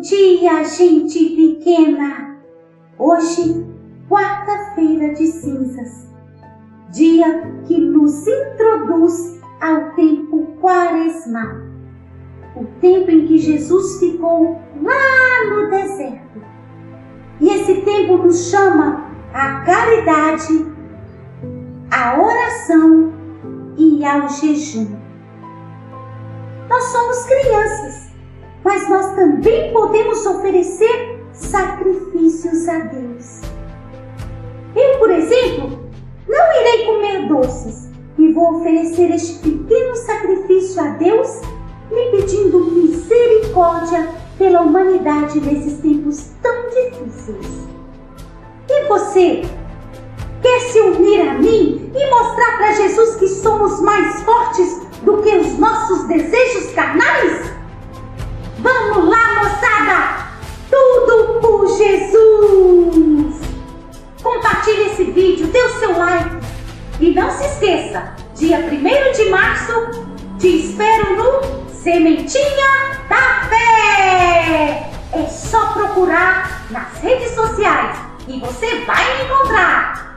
Bom dia, gente pequena! Hoje, quarta-feira de cinzas, dia que nos introduz ao tempo quaresmal, o tempo em que Jesus ficou lá no deserto. E esse tempo nos chama à caridade, à oração e ao jejum. Nós somos crianças mas nós também podemos oferecer sacrifícios a Deus. Eu, por exemplo, não irei comer doces e vou oferecer este pequeno sacrifício a Deus, lhe pedindo misericórdia pela humanidade nesses tempos tão difíceis. E você? Quer se unir a mim e mostrar para Jesus que somos mais fortes do que os nossos E não se esqueça, dia 1 de março, te espero no Sementinha da Fé! É só procurar nas redes sociais e você vai me encontrar.